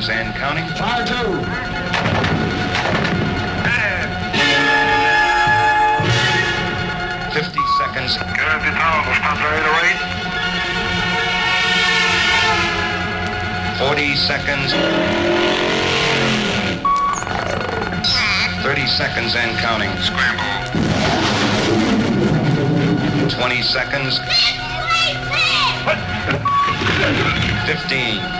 seconds and counting. Fire two. Fifty seconds. Forty seconds. Thirty seconds and counting. Scramble. Twenty seconds. Fifteen.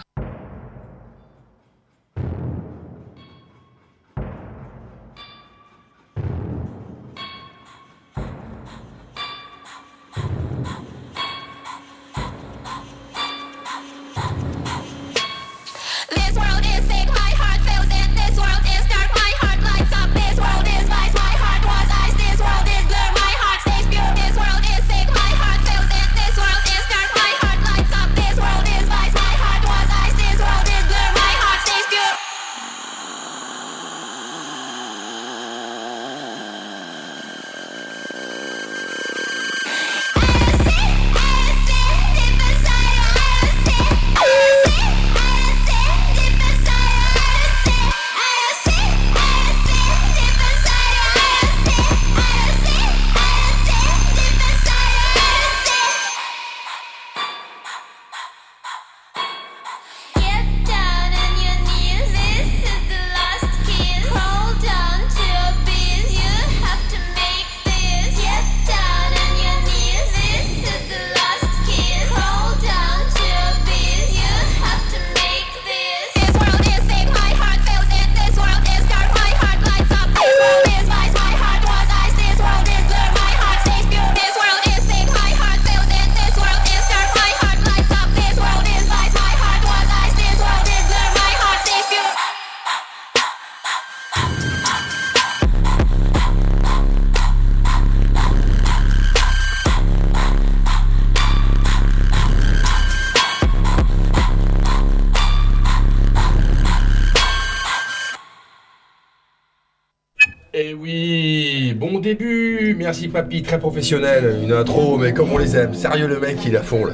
Merci papy, très professionnel, une intro, mais comme on les aime, sérieux le mec, il à fond là.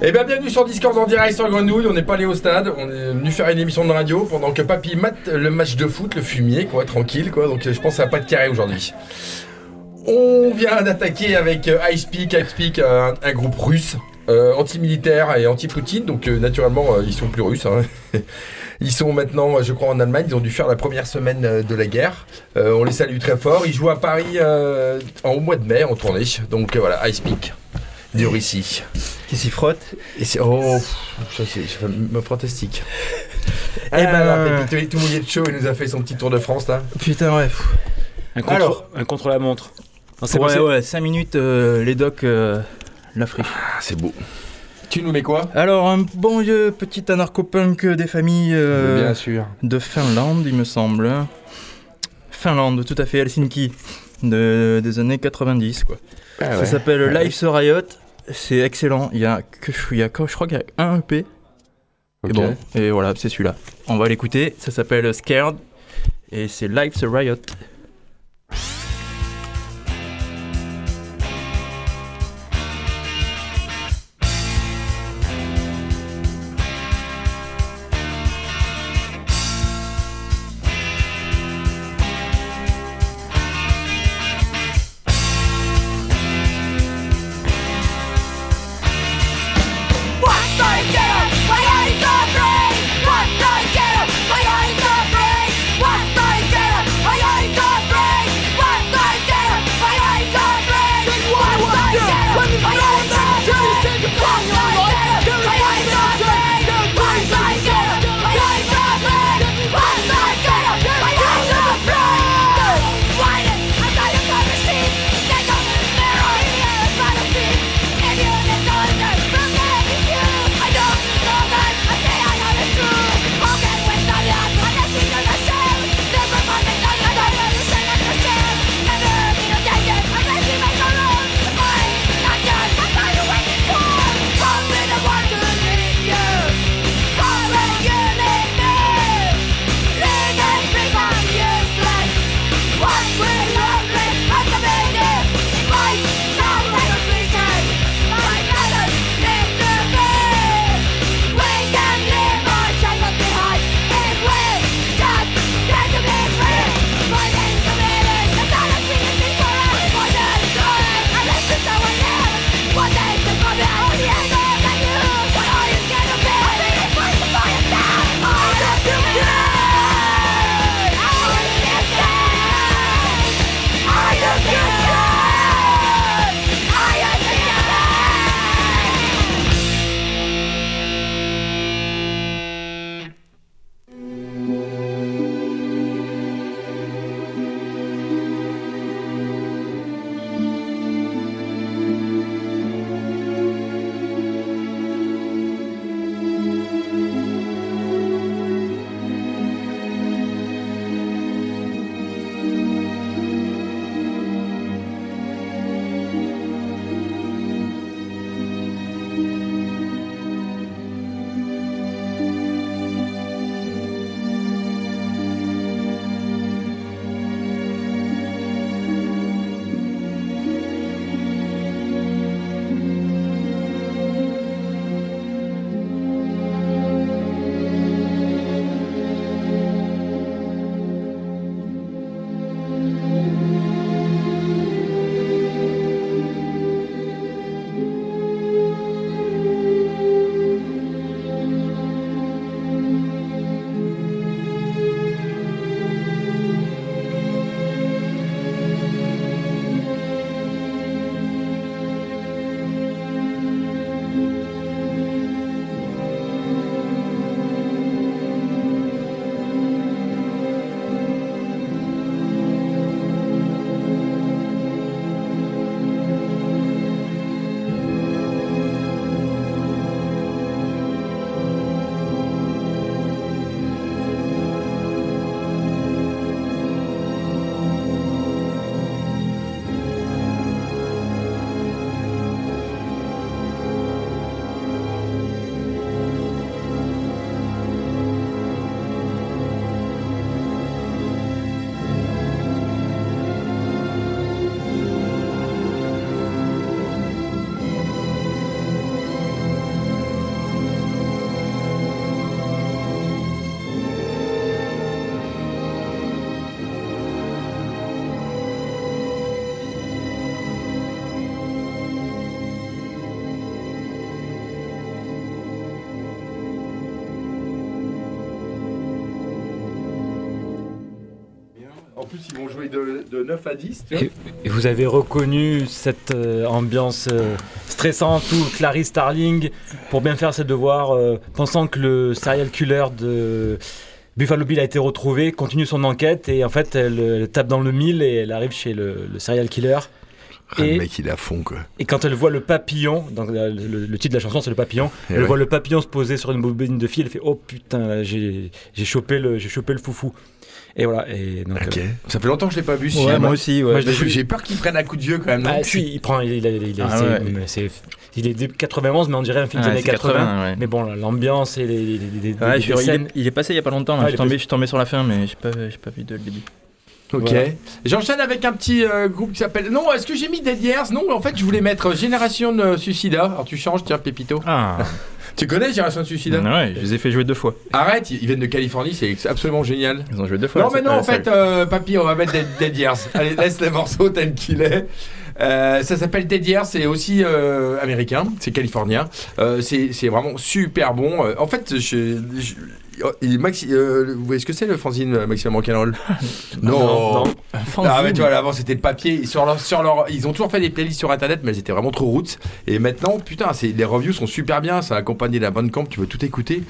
Et bien bienvenue sur Discord en direct sur Grenouille, on n'est pas allé au stade, on est venu faire une émission de radio pendant que papy mate le match de foot, le fumier, quoi, tranquille quoi, donc je pense que ça va pas être carré aujourd'hui. On vient d'attaquer avec euh, Ice Peak, Ice Peak, un, un groupe russe, euh, anti-militaire et anti-Poutine, donc euh, naturellement euh, ils sont plus russes. hein. Ils sont maintenant, je crois, en Allemagne. Ils ont dû faire la première semaine euh, de la guerre. Euh, on les salue très fort. Ils jouent à Paris euh, en au mois de mai en tournée. Donc euh, voilà, Ice Peak de Russie. Qui s'y frotte. Et c'est oh, c'est fantastique. Eh ben, ben, Pépito, il est tout mouillé de chaud. Il nous a fait son petit tour de France là. Putain, ouais. Un contre, Alors. un contre la montre. Non, c'est Ouais, passé- ouais, 5 minutes, euh, les docs, euh, la friche. Ah, c'est beau. Tu nous mets quoi Alors, un bon vieux petit anarcho-punk des familles euh, Bien sûr. de Finlande, il me semble. Finlande, tout à fait, Helsinki, de, des années 90, quoi. Ah Ça s'appelle Ouais. Life's a Riot. C'est excellent. Il y a que il y a que- je crois qu'il y a un EP. Et bon, et voilà, c'est celui-là. On va l'écouter. Ça s'appelle Scared et c'est Life's a Riot. Vont jouer de, de 9 à 10. tu vois. Et, et vous avez reconnu cette euh, ambiance euh, stressante où Clarice Starling, pour bien faire ses devoirs, euh, pensant que le serial killer de Buffalo Bill a été retrouvé, continue son enquête et en fait elle, elle tape dans le mille et elle arrive chez le, le serial killer. Ah, Et- le mec, il est à fond, quoi. Et quand elle voit le papillon, donc le, le- le titre de la chanson c'est le papillon, elle ouais. voit le papillon se poser sur une bobine de fil, elle fait oh putain j'ai j'ai chopé le j'ai chopé le foufou. Et voilà et donc Ok. euh, Ça fait longtemps que je l'ai pas vu, Ouais, moi aussi, ouais. J'ai peur qu'il prenne un coup de vieux, quand même. non Ah si, il prend, il, il, il, il- Ah ouais. c'est- il est début 91, mais on dirait un film des années c'est 80. 80, ouais. Mais bon, l'ambiance et les, les, les- les- Ouais, les je- il, est, scènes. il est passé il y a pas longtemps. là. Ah, je, est tombé, passé. je suis tombé sur la fin, mais j'ai pas, pas vu de le début. Ok. Voilà. J'enchaîne avec un petit euh, groupe qui s'appelle. Non, est-ce que j'ai mis Dead Years? Non, en fait, je voulais mettre Génération de Suicida. Alors tu changes, tiens, Pépito. Ah, Tu connais Génération de Suicida ouais, je les ai fait jouer deux fois. Arrête, ils viennent de Californie, c'est absolument génial. Ils ont joué deux fois. Non, mais non, en fait, euh, papy, on va mettre Dead, Dead Years. Allez, laisse le morceau tel qu'il est. Euh, ça s'appelle Dead Years, c'est aussi euh, américain, c'est californien. Euh, c'est c'est vraiment super bon. Euh, en fait, je, je- oh, il- Maxi, euh, vous voyez ce que c'est le fanzine euh, Maximum Rock'n'Roll non. Non, non. Fanzine. Ah, mais tu vois, là, avant c'était le papier. Sur leur, sur leur, ils ont toujours fait des playlists sur internet, mais elles étaient vraiment trop roots. Et maintenant, putain, c'est, les reviews sont super bien. Ça accompagné d'un bon camp, tu peux tout écouter.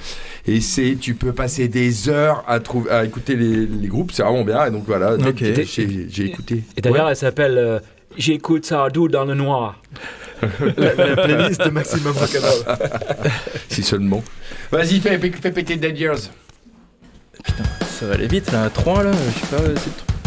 Et c'est, tu peux passer des heures à, trouver, à écouter les, les groupes, c'est vraiment bien. Et donc voilà, Ok. j'ai, j'ai écouté. Et d'ailleurs, Ouais. elle s'appelle euh, J'écoute Sardou dans le noir. la, la playlist de Maximum Rock'n'Roll. si seulement. Vas-y, fais, péter Dead Years. Ça va aller vite là, 3 là, je sais pas, c'est trop.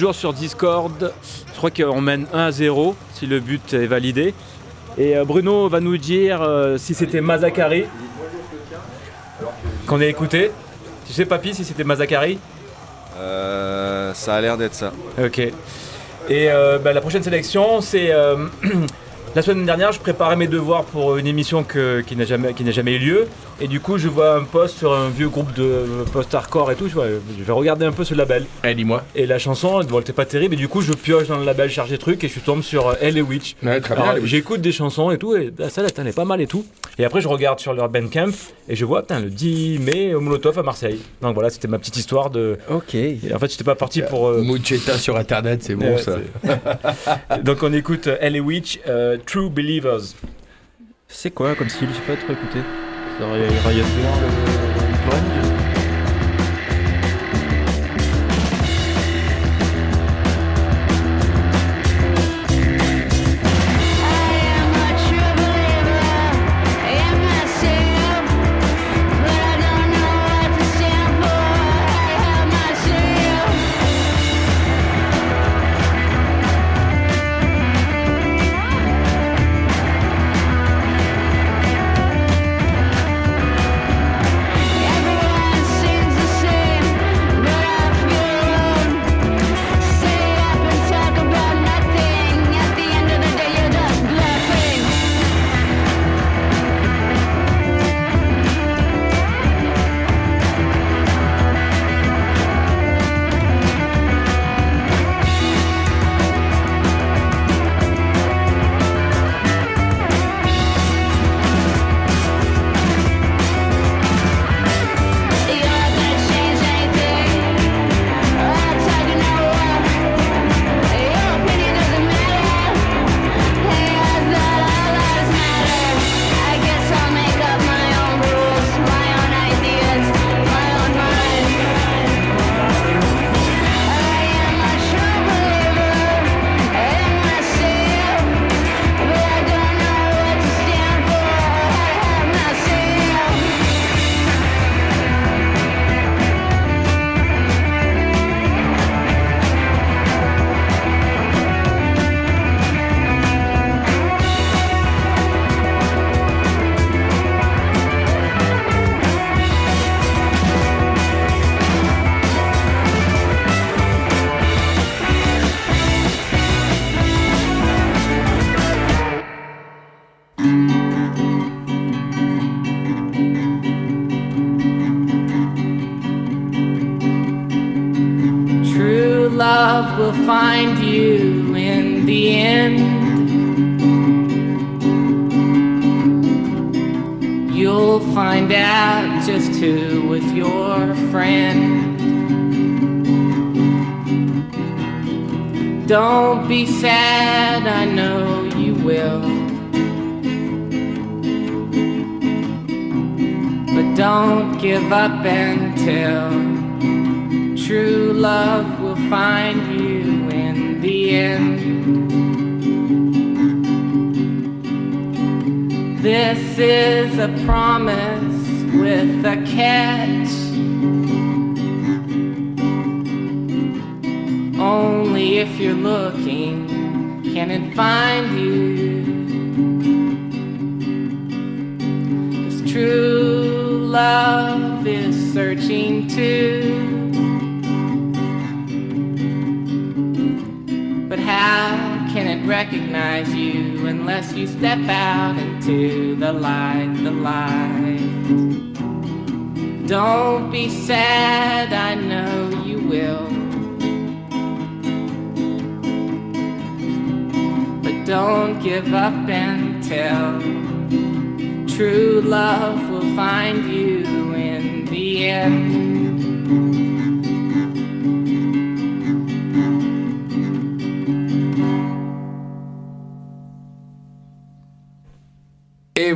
Toujours sur Discord. Je crois qu'on mène 1 à 0 si le but est validé. Et euh, Bruno va nous dire euh, si c'était Mazakari qu'on a écouté. Tu sais, Papy, si c'était Mazakari Euh, ça a l'air d'être ça. Ok. Et euh, bah, la prochaine sélection, c'est. la semaine dernière, je préparais mes devoirs pour une émission que- qui n'a jamais, qui n'a jamais eu lieu. Et du coup, je vois un post sur un vieux groupe de post-hardcore et tout. Je, vois, je vais regarder un peu ce label. Eh, dis-moi. Et la chanson, elle était pas terrible. Et du coup, je pioche dans le label chargé truc et je tombe sur euh, Elle et Witch. Ouais, très bien. Alors, les- J'écoute des chansons et tout, et bah, ça, elle est pas mal et tout. Et après, je regarde sur leur Bandcamp et je vois, putain, le 10 mai au Molotov à Marseille. Donc voilà, c'était ma petite histoire de. Ok. Et en fait, j'étais pas parti pour. euh, Mucheta sur internet, c'est bon Ouais, ça. c'est- Donc on écoute euh, Elle et Witch, euh, True Believers. C'est quoi comme style? J'ai pas trop écouté. Ça aurait give up until true love will find you in the end. This is a promise with a catch. Only if you're looking can it find unless you step out into the light, the light? Don't be sad, I know you will. But don't give up until true love will find you in the end.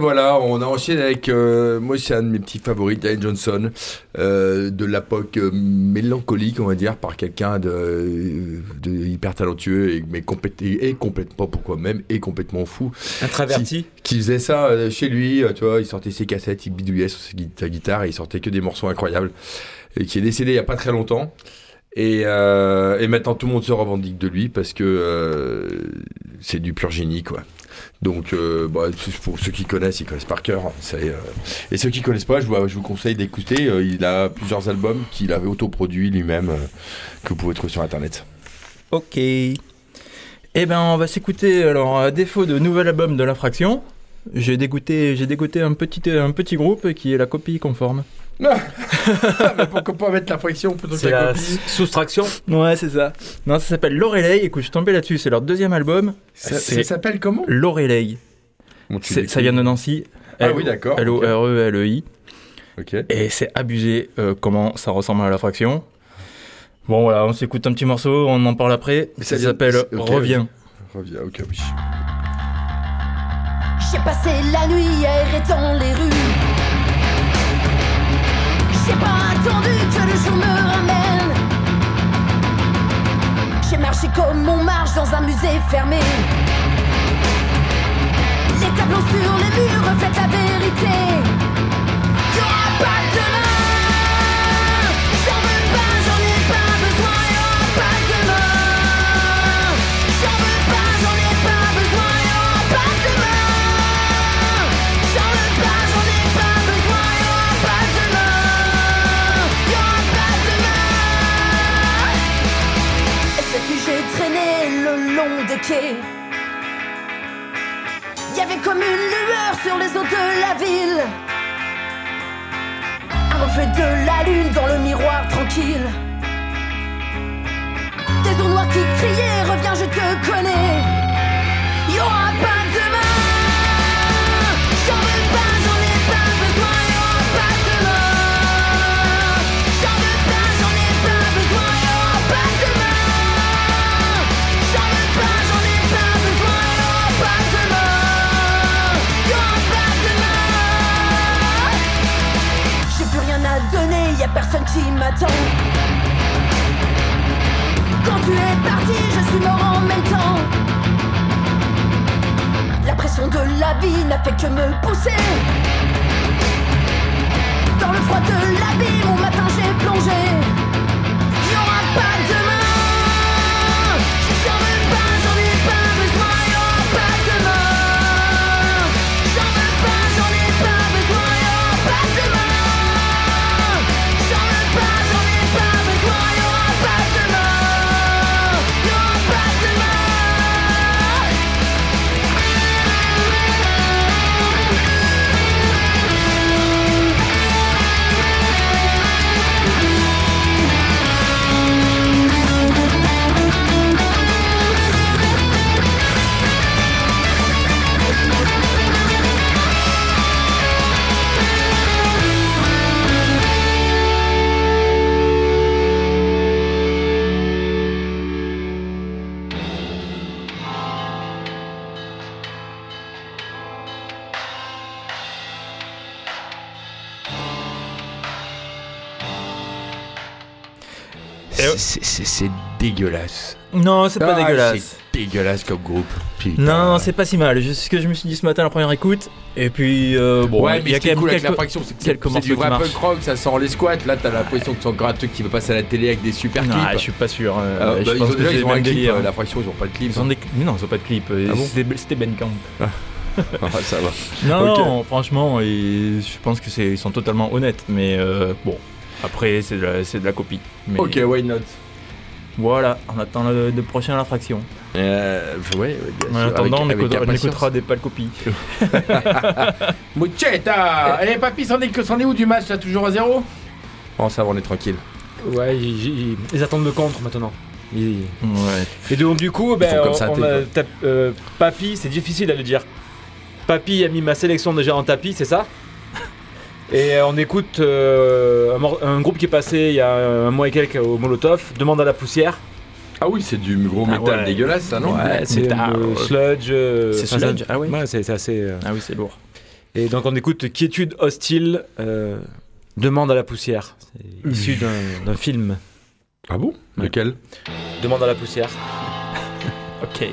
Voilà, on a enchaîné avec. euh, moi, c'est un de mes petits favoris, Diane Johnson, euh, de l'époque euh, mélancolique, on va dire, par quelqu'un de, de hyper talentueux et, mais complète- et, et complètement, pourquoi même, et complètement fou, Introverti. qui faisait ça euh, chez lui. euh, tu vois, il sortait ses cassettes, il bidouillait sur sa gui- sa guitare et il sortait que des morceaux incroyables. Et qui est décédé il y a pas très longtemps. Et, euh, et maintenant, tout le monde se revendique de lui parce que euh, c'est du pur génie, quoi. Donc, euh, bah, pour ceux qui connaissent, ils connaissent par cœur. C'est, euh, Et ceux qui connaissent pas, je vous, conseille d'écouter. Euh, il a plusieurs albums qu'il avait autoproduits lui-même, que vous pouvez trouver sur Internet. Ok. Eh ben, on va s'écouter. Alors, à défaut de nouvel album de l'infraction, j'ai dégoûté, j'ai dégoûté un petit, un petit groupe qui est la copie conforme. Mais pourquoi pas mettre la friction plutôt que la la copie soustraction. Ouais, c'est ça. Non, ça s'appelle Lorelei. Écoute, je suis tombé là-dessus. C'est leur deuxième album. Ça, s'appelle comment? Bon, l'écris. Ça vient de Nancy. Ah oui, d'accord. L-O-R-E-L-E-I. Ok. Et c'est abusé euh, comment ça ressemble à la fraction. Bon, voilà, on s'écoute un petit morceau, on en parle après. Mais Ça s'appelle Reviens. Reviens, ok, oui. J'ai passé la nuit à errer dans les rues. J'ai pas attendu que le jour me ramène. J'ai marché comme on marche dans un musée fermé. Les tableaux sur les murs reflètent la vérité. C'est- dégueulasse. Non, c'est pas Ah, dégueulasse. C'est dégueulasse comme groupe. Putain. Non, non, c'est pas si mal. C'est ce que je me suis dit ce matin à la première écoute. Et puis, euh, bon, ouais, il mais y a quand même cool avec quelques... la fraction, c'est que c'est quelques c'est du vrai punk rock, ça sent les squats. Là, t'as l'impression que c'est encore un truc qui veut passer à la télé avec des super clips. Ah, je suis pas sûr. euh, Ah, je bah, ils pense ont que déjà ils ont un clip. euh, La fraction, ils ont pas de clip. Ils ont des... mais non, ils ont pas de clip. euh, Ah bon C'était c'était Bandcamp. Ah, ça va. Non, non, franchement, je pense que ils sont totalement honnêtes. Mais euh, bon, après, c'est de, la- c'est de la copie. Mais Ok, why not? Voilà, on attend le, le prochain l'infraction. Euh, ouais, ouais, bien En sûr, attendant, on avec- écoutera, on écoutera des pas de copies. Mucheta Eh, papy, c'en est, que- c'en est où du match là Toujours à zéro? Bon, ça va, on est tranquille. Ouais, ils, ils- ils attendent le contre maintenant. Ils- Ouais. Et donc du coup, ben, on- ça, a euh, Papy, c'est difficile à le dire. Papy a mis ma sélection déjà en tapis, c'est ça? Et euh, on écoute euh, un, groupe qui est passé il y a un mois et quelques au Molotov, Demande à la poussière. Ah oui, c'est du gros Ah métal ouais. dégueulasse, ça, non ouais, c'est euh, ouais. sludge. euh, C'est sludge, ah oui Ouais, c'est assez. euh, Ah oui, c'est lourd. Et donc on écoute Quiétude hostile, euh, Demande à la poussière. C'est issu d'un d'un film. Ah bon? Lequel? Demande à la poussière. Ok.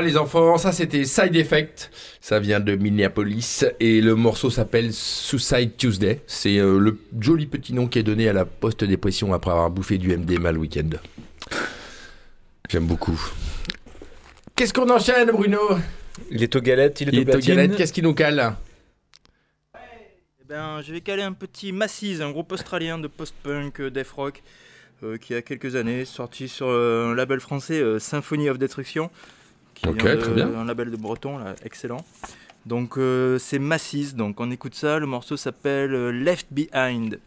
Voilà les enfants, ça c'était Side Effect, ça vient de Minneapolis et le morceau s'appelle Suicide Tuesday. C'est euh, le joli petit nom qui est donné à la post-dépression après avoir bouffé du MDMA le week-end. J'aime beaucoup. Qu'est-ce qu'on enchaîne Bruno? Il est aux galettes, il est Il est aux platines. galettes, qu'est-ce qui nous cale? Eh ben, je vais caler un petit Massis, un groupe australien de post-punk, euh, death rock, euh, qui a quelques années sorti sur euh, un label français euh, Symphony of Destruction, qui Ok, vient de- très bien. un label de Breton, là, excellent. Donc euh, c'est Massis, donc on écoute ça. Le morceau s'appelle euh, Left Behind.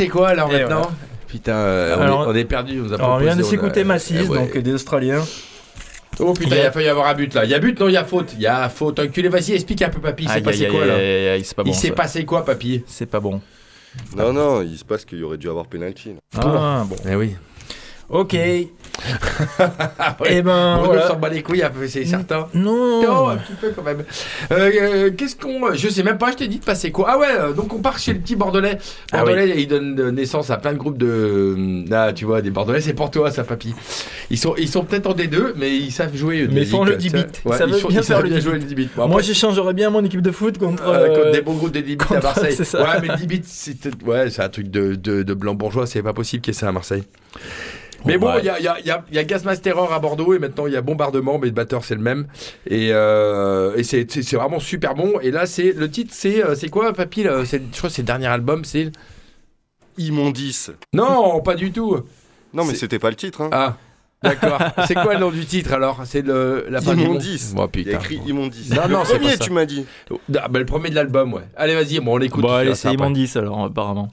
C'est quoi alors Et maintenant voilà. Putain, euh, on, Alors- est, on est perdu, on nous a Alors on vient de s'écouter Massis, Eh ouais. donc des Australiens. Oh putain, il a failli y avoir un but là. Il y a but, non, il y a faute. Il y a faute. Enculé, vas-y, explique un peu, papy. Il s'est passé quoi là. Il s'est passé quoi, papy C'est pas bon. Non, non, il se passe qu'il aurait dû avoir penalty. là. Ah bon. Eh oui. Ok. Ah ouais. Eh ben Bruno voilà. s'en bat les couilles, c'est certain. Non. Non, un petit peu quand même. Euh, euh, Qu'est-ce qu'on. Je sais même pas, je t'ai dit de passer quoi. Ah ouais, euh, donc on part chez le petit Bordelais. Ah Bordelais, il donne euh, naissance à plein de groupes de. Là, tu vois, des Bordelais, c'est pour toi, ça, papy. Ils sont, ils sont peut-être en D2, mais ils savent jouer. Mais ils font le 10 10 bits. Ça veut bien faire le 10 jouer le 10 bits. Bon, Moi j'échangerais bien mon équipe de foot contre. euh, contre euh, des bons groupes de 10 bits à Marseille. c'est ça. Ouais, mais 10 bits, c'est ouais, un truc de, de, de blanc bourgeois, c'est pas possible qu'il y ait ça à Marseille. Mais Bon, bah, il y, a, il y, a, il y, a, il y a Gazmas Terror à Bordeaux et maintenant il y a Bombardement, mais le batteur c'est le même. Et, euh, et c'est c'est- c'est vraiment super bon. Et là, c'est le titre, c'est euh, c'est quoi, papy là C'est- Je crois que c'est le dernier album, c'est. Immondice. Non, pas du tout. Non, mais c'était pas le titre. Hein. Ah, d'accord. c'est quoi le nom du titre alors? C'est le la fin Immondice. Oh, Il y putain. a écrit Immondice. Non, le non, c'est premier, pas ça. tu m'as dit. Ah, bah, le premier de l'album, ouais. Allez, vas-y, bon, on l'écoute. Bon, allez, c'est après. immondice alors, apparemment.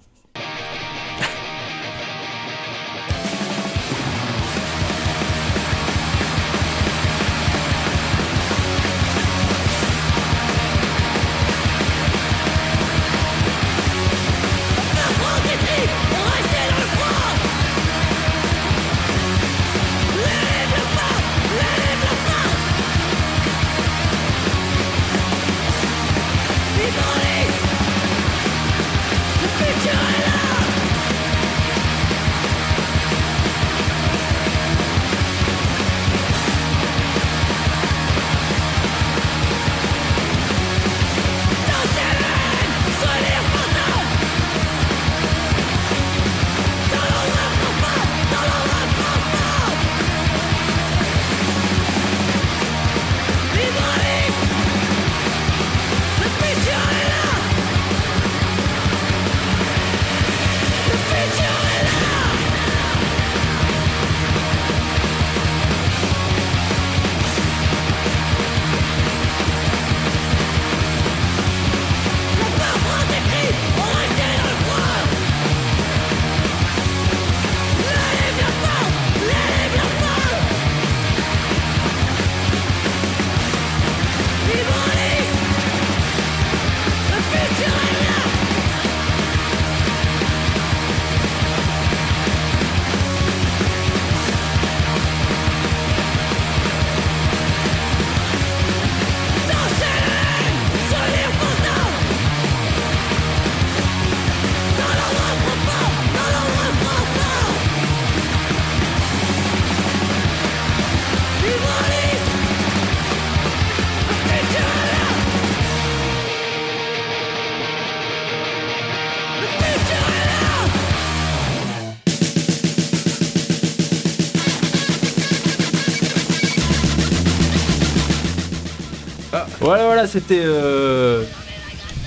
Voilà, c'était euh,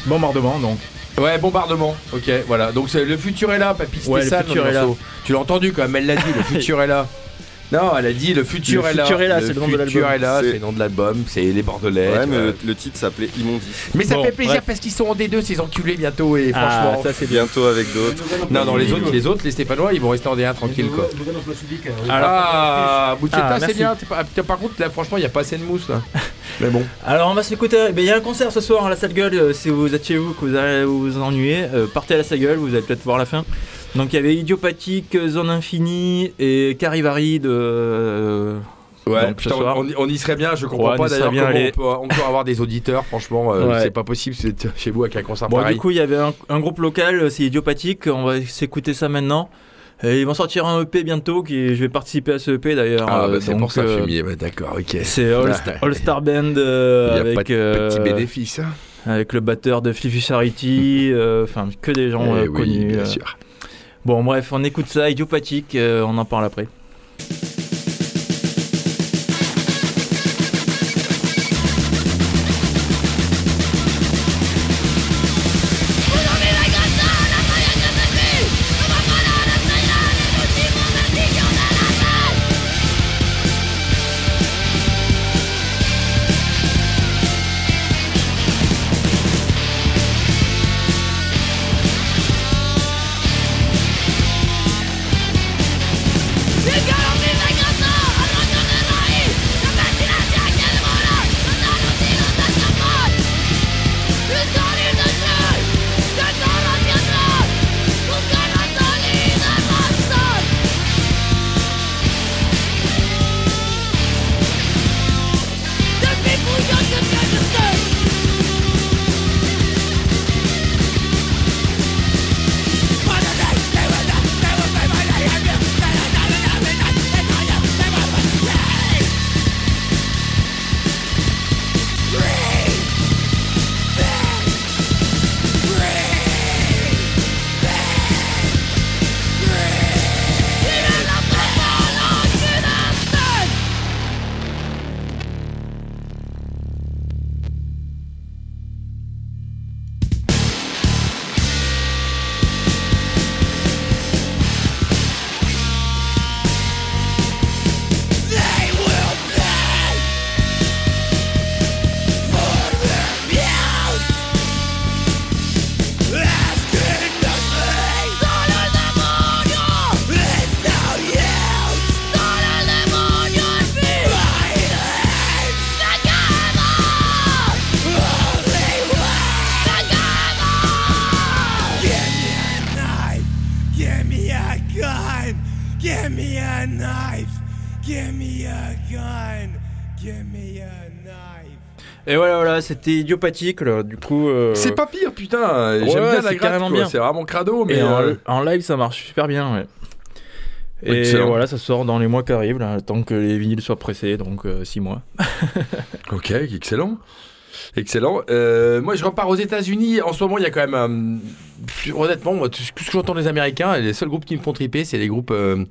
bombardement donc. Ouais, bombardement. Ok, voilà. Donc c'est- le futur est là, papy. C'était Ouais, le ça, futur est là. Tu l'as entendu quand même, elle l'a dit, le futur est là. Non, elle a dit le futur Le est là. futur est là, c'est le nom de futur l'album. est là, C'est- le nom de l'album, c'est les Bordelais. Ouais, tu mais vois. le, titre s'appelait Immondice. Mais ça Bon, fait plaisir bref. parce qu'ils sont en D2 ces enculés bientôt et Ah, franchement. ça c'est bien. Bientôt avec d'autres. Non, non, les autres, les autres, les Stéphanois, ils vont rester en D1 tranquille quoi. Ah, Bouchetta, Ah, c'est bien. par contre, là, franchement, il n'y a pas assez de mousse là. Mais bon. Alors on va s'écouter. ben, Il y a un concert ce soir à la salle gueule. euh, si vous êtes chez vous, que vous allez vous ennuyez, euh, partez à la salle gueule. Vous allez peut-être voir la fin. Donc il y avait Idiopathique, Zone Infinie et Carivari de. euh, Ouais, donc, ce putain, soir. on, on y serait bien. Je comprends Ouais, on pas y serait d'ailleurs bien comment allé. on peut encore avoir des auditeurs. Franchement, euh, Ouais. c'est pas possible. Vous êtes chez vous avec un concert Bon, pareil. du coup, il y avait un, un groupe local, euh, c'est Idiopathique. On va s'écouter ça maintenant. Et ils vont sortir un EP bientôt. Qui, je vais participer à ce EP d'ailleurs. ah, bah, euh, c'est pour ça, euh, fumier. Ouais, D'accord, ok. C'est All. All Star Band euh, Il y a avec, pas de euh, hein. avec le batteur de Fliffy Charity, euh, enfin que des gens Eh euh, oui, connus. bien euh. sûr. Bon bref, on écoute ça, idiopathique, euh, on en parle après. C'était idiopathique, là, du coup. euh, C'est pas pire, putain. Ouais, J'aime bien c'est la gratte. carrément quoi. bien. C'est vraiment crado, mais. Et en, euh, en live, ça marche super bien, ouais. Et Excellent. voilà, ça sort dans les mois qui arrivent, là, tant que les vinyles soient pressés, donc 6 mois. Ok, excellent. Excellent. Euh, moi, je repars aux États-Unis. En ce moment, il y a quand même. euh, honnêtement, moi, tout ce que j'entends des Américains, les seuls groupes qui me font triper, c'est les groupes. euh, euh,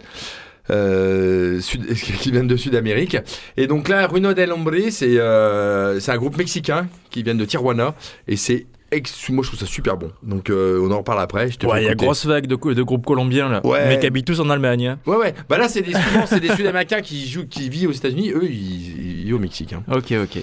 sud- qui viennent de Sud-Amérique. Et donc là, Runo del Hombre, c'est euh, un groupe mexicain qui vient de Tijuana. Et c'est. Moi, je trouve ça super bon. Donc, euh, on en reparle après. Ouais, il y a grosse vague de, de groupes colombiens, là. Ouais. Mais qui habitent tous en Allemagne. hein. Ouais, ouais. Bah là, c'est des, souvent, des Sud-Américains qui jouent, qui vivent aux États-Unis. Eux, ils, ils vivent au Mexique. hein. Ok, ok.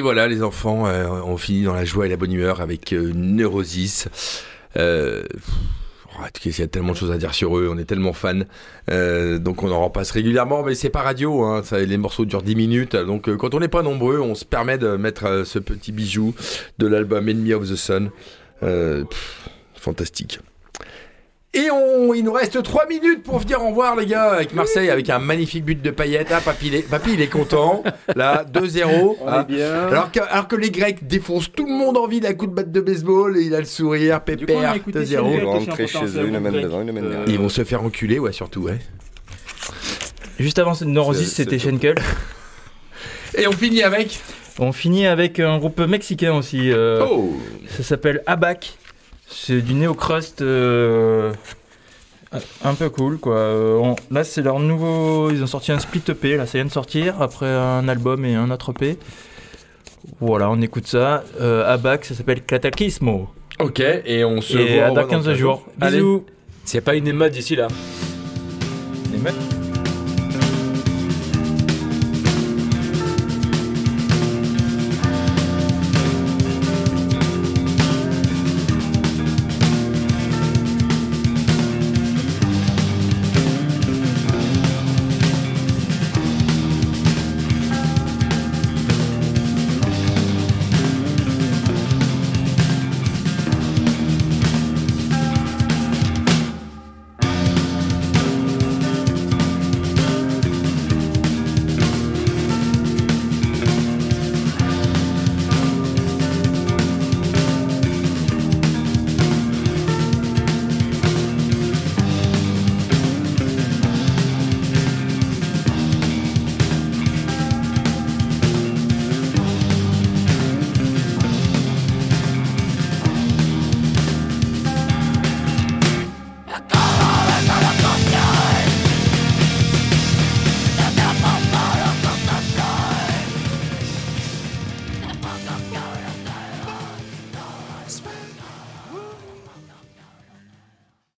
Et voilà, les enfants, euh, on finit dans la joie et la bonne humeur avec euh, Neurosis. Euh, il y a tellement de choses à dire sur eux, on est tellement fans. Euh, donc on en repasse régulièrement, mais c'est pas radio, hein, les morceaux durent 10 minutes. Donc euh, quand on n'est pas nombreux, on se permet de mettre euh, ce petit bijou de l'album Enemy of the Sun. Fantastique. Et on, il nous reste 3 minutes pour venir en voir les gars avec Marseille avec un magnifique but de Payet. Ah, papy, il est, papy, il est content. Là, 2-0. Ah. Alors, que, alors que les Grecs défoncent tout le monde en ville à coups de batte de baseball et il a le sourire, pépère, écouté 2-0. Shane Grec. Rentrer Question chez eux une importante, semaine Grec. devant, une semaine Euh, derrière. Ils vont se faire enculer, ouais, surtout, ouais. Juste avant Neurosis, C'est- c'était Schenkel. Et on finit avec. On finit avec un groupe mexicain aussi. euh, Oh Ça s'appelle Abac. C'est du néo-crust euh, un peu cool quoi. Euh, on- là c'est leur nouveau. Ils ont sorti un split EP, là ça vient de sortir après un album et un autre EP. Voilà, on écoute ça. Euh, Abac, ça s'appelle Cataclysmo. Ok, et on se Et voit à dans va 15 dans jours. Bisous. A pas une émeute d'ici là. Mecs.